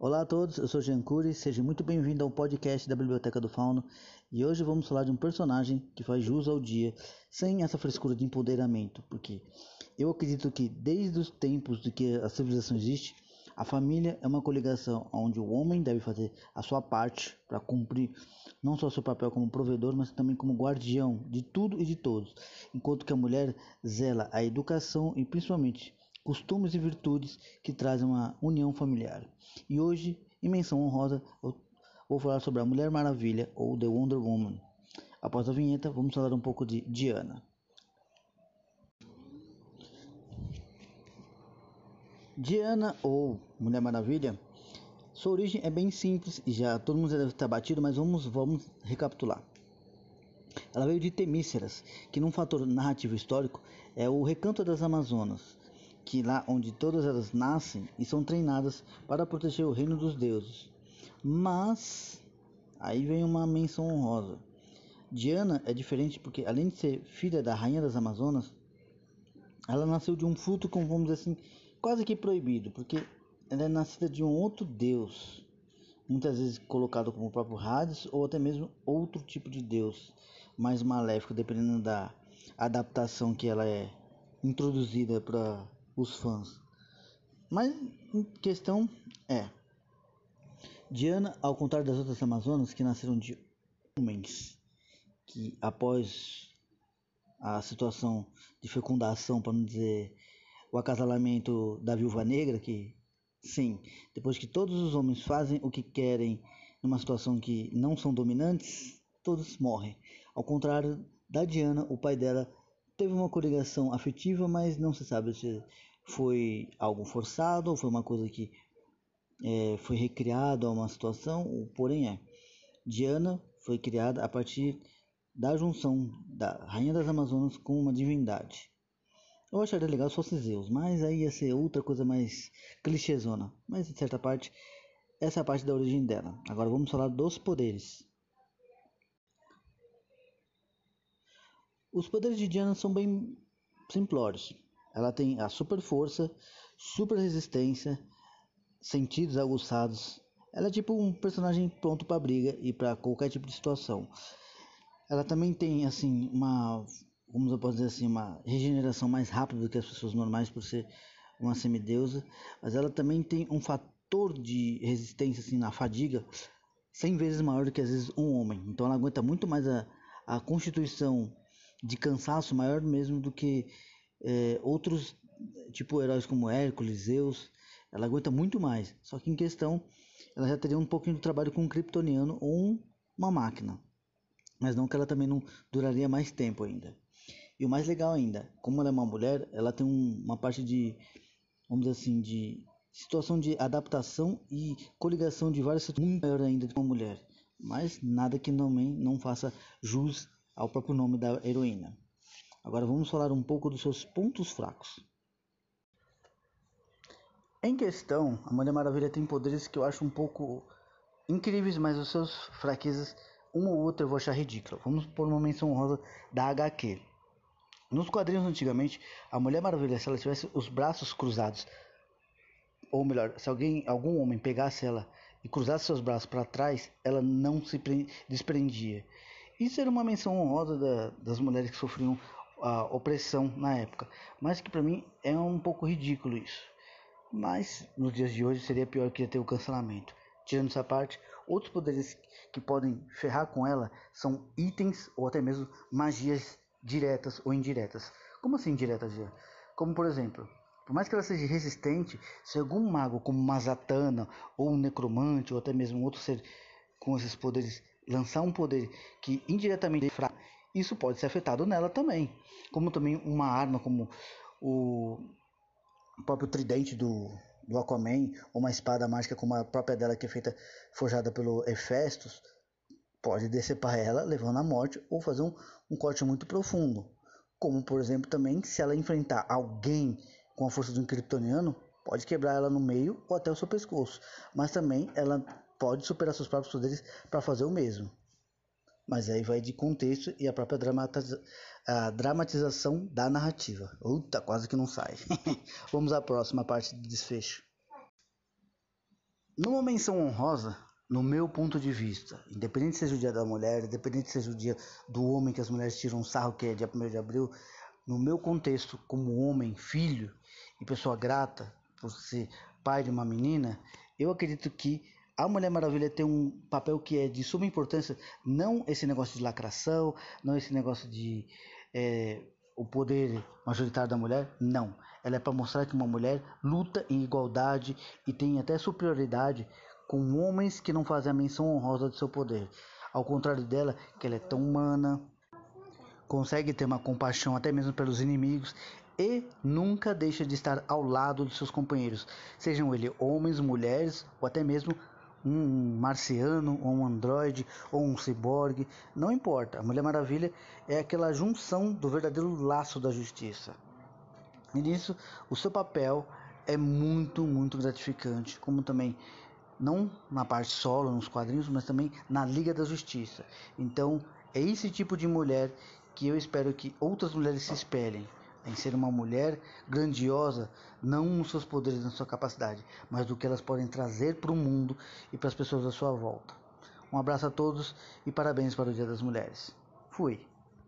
Olá a todos, eu sou Jean Cury, seja muito bem-vindo ao podcast da Biblioteca do Fauno e hoje vamos falar de um personagem que faz jus ao dia, sem essa frescura de empoderamento, porque eu acredito que desde os tempos de que a civilização existe, a família é uma coligação onde o homem deve fazer a sua parte para cumprir não só seu papel como provedor, mas também como guardião de tudo e de todos, enquanto que a mulher zela a educação e principalmente costumes e virtudes que trazem uma união familiar. E hoje, em menção honrosa, vou falar sobre a Mulher Maravilha ou The Wonder Woman. Após a vinheta, vamos falar um pouco de Diana. Diana ou Mulher Maravilha, sua origem é bem simples e já todo mundo já deve estar batido, mas vamos, vamos recapitular. Ela veio de Temíceras, que num fator narrativo histórico é o recanto das Amazonas, que lá onde todas elas nascem e são treinadas para proteger o reino dos deuses. Mas aí vem uma menção honrosa. Diana é diferente porque além de ser filha da rainha das Amazonas, ela nasceu de um fruto como vamos dizer assim, quase que proibido, porque ela é nascida de um outro deus, muitas vezes colocado como o próprio Hades ou até mesmo outro tipo de deus mais maléfico, dependendo da adaptação que ela é introduzida para os fãs. Mas em questão é Diana, ao contrário das outras Amazonas que nasceram de homens que após a situação de fecundação, para não dizer o acasalamento da viúva negra, que sim, depois que todos os homens fazem o que querem numa situação que não são dominantes, todos morrem. Ao contrário da Diana, o pai dela teve uma coligação afetiva, mas não se sabe se foi algo forçado foi uma coisa que é, foi recriado a uma situação, porém é. Diana foi criada a partir da junção da Rainha das Amazonas com uma divindade. Eu acharia legal se fosse Zeus, mas aí ia ser outra coisa mais clichêzona. Mas de certa parte, essa é a parte da origem dela. Agora vamos falar dos poderes. Os poderes de Diana são bem simplórios. Ela tem a super força, super resistência, sentidos aguçados. Ela é tipo um personagem pronto para briga e para qualquer tipo de situação. Ela também tem assim uma, como eu posso dizer assim, uma regeneração mais rápida do que as pessoas normais por ser uma semideusa, mas ela também tem um fator de resistência assim na fadiga 100 vezes maior do que às vezes um homem. Então ela aguenta muito mais a, a constituição de cansaço maior mesmo do que é, outros, tipo heróis como Hércules, Zeus, ela aguenta muito mais. Só que em questão, ela já teria um pouquinho de trabalho com um kryptoniano ou um, uma máquina. Mas não que ela também não duraria mais tempo ainda. E o mais legal ainda, como ela é uma mulher, ela tem um, uma parte de, vamos dizer assim, de situação de adaptação e coligação de várias situações muito maior ainda de uma mulher. Mas nada que também não faça jus ao próprio nome da heroína. Agora vamos falar um pouco dos seus pontos fracos. Em questão, a Mulher Maravilha tem poderes que eu acho um pouco incríveis, mas os seus fraquezas, uma ou outra eu vou achar ridícula. Vamos por uma menção honrosa da HQ. Nos quadrinhos antigamente, a Mulher Maravilha, se ela tivesse os braços cruzados, ou melhor, se alguém, algum homem pegasse ela e cruzasse seus braços para trás, ela não se desprendia. Isso era uma menção honrosa da, das mulheres que sofriam a opressão na época, mas que para mim é um pouco ridículo isso. Mas nos dias de hoje seria pior que ter o cancelamento. Tirando essa parte, outros poderes que podem ferrar com ela são itens ou até mesmo magias diretas ou indiretas. Como assim indiretas? Como por exemplo, por mais que ela seja resistente, se algum mago como uma Zatanna ou um necromante ou até mesmo outro ser com esses poderes lançar um poder que indiretamente fraco isso pode ser afetado nela também. Como também uma arma como o próprio tridente do, do Aquaman, ou uma espada mágica como a própria dela que é feita forjada pelo Hefestos, pode decepar ela, levando à morte ou fazer um, um corte muito profundo. Como, por exemplo, também se ela enfrentar alguém com a força de um kryptoniano, pode quebrar ela no meio ou até o seu pescoço. Mas também ela pode superar seus próprios poderes para fazer o mesmo. Mas aí vai de contexto e a própria dramatiza a dramatização da narrativa. Uta, quase que não sai. Vamos à próxima parte do desfecho. Numa menção honrosa, no meu ponto de vista, independente seja o dia da mulher, independente seja o dia do homem que as mulheres tiram sarro, que é dia 1 de abril, no meu contexto, como homem, filho e pessoa grata por ser pai de uma menina, eu acredito que a Mulher Maravilha tem um papel que é de suma importância, não esse negócio de lacração, não esse negócio de é, o poder majoritário da mulher, não. Ela é para mostrar que uma mulher luta em igualdade e tem até superioridade com homens que não fazem a menção honrosa do seu poder. Ao contrário dela, que ela é tão humana, consegue ter uma compaixão até mesmo pelos inimigos e nunca deixa de estar ao lado de seus companheiros, sejam eles homens, mulheres ou até mesmo um marciano, ou um androide, ou um ciborgue, não importa. A Mulher Maravilha é aquela junção do verdadeiro laço da justiça. E nisso, o seu papel é muito, muito gratificante, como também não na parte solo, nos quadrinhos, mas também na Liga da Justiça. Então, é esse tipo de mulher que eu espero que outras mulheres se espelhem em ser uma mulher grandiosa, não nos seus poderes, na sua capacidade, mas do que elas podem trazer para o mundo e para as pessoas à sua volta. Um abraço a todos e parabéns para o Dia das Mulheres. Fui.